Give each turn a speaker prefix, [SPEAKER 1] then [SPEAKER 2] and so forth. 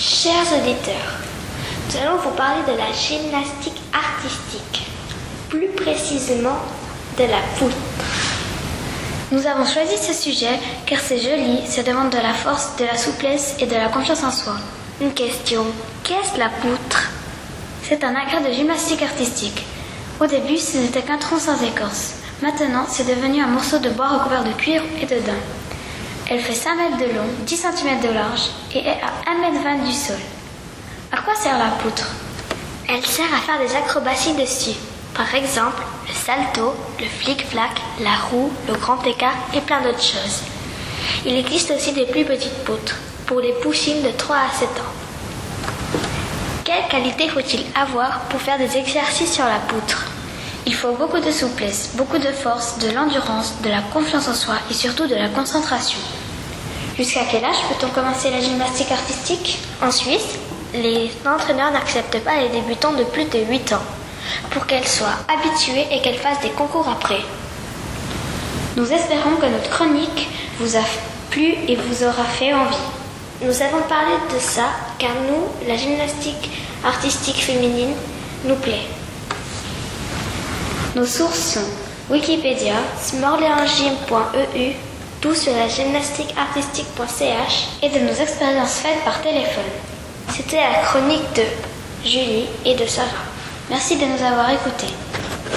[SPEAKER 1] Chers auditeurs, nous allons vous parler de la gymnastique artistique, plus précisément de la poutre.
[SPEAKER 2] Nous avons choisi ce sujet car c'est joli, ça demande de la force, de la souplesse et de la confiance en soi.
[SPEAKER 1] Une question, qu'est-ce la poutre?
[SPEAKER 2] C'est un agrès de gymnastique artistique. Au début, ce n'était qu'un tronc sans écorce. Maintenant, c'est devenu un morceau de bois recouvert de cuir et de daim. Elle fait 5 mètres de long, 10 cm de large et est à 1 mètre 20 du sol. À quoi sert la poutre?
[SPEAKER 1] Elle sert à faire des acrobaties dessus. Par exemple, le salto, le flic-flac, la roue, le grand écart et plein d'autres choses. Il existe aussi des plus petites poutres pour les poussines de 3 à 7 ans. Quelle qualité faut-il avoir pour faire des exercices sur la poutre?
[SPEAKER 2] Il faut beaucoup de souplesse, beaucoup de force, de l'endurance, de la confiance en soi et surtout de la concentration.
[SPEAKER 1] Jusqu'à quel âge peut-on commencer la gymnastique artistique? En Suisse, les entraîneurs n'acceptent pas les débutants de plus de 8 ans pour qu'elles soient habituées et qu'elles fassent des concours après.
[SPEAKER 2] Nous espérons que notre chronique vous a plu et vous aura fait envie.
[SPEAKER 1] Nous avons parlé de ça car nous, la gymnastique artistique féminine, nous plaît.
[SPEAKER 2] Nos sources sont Wikipédia, smorléangym.eu, tout sur la gymnastique artistique.ch et de nos expériences faites par téléphone.
[SPEAKER 1] C'était la chronique de Julie et de Sarah.
[SPEAKER 2] Merci de nous avoir écoutés.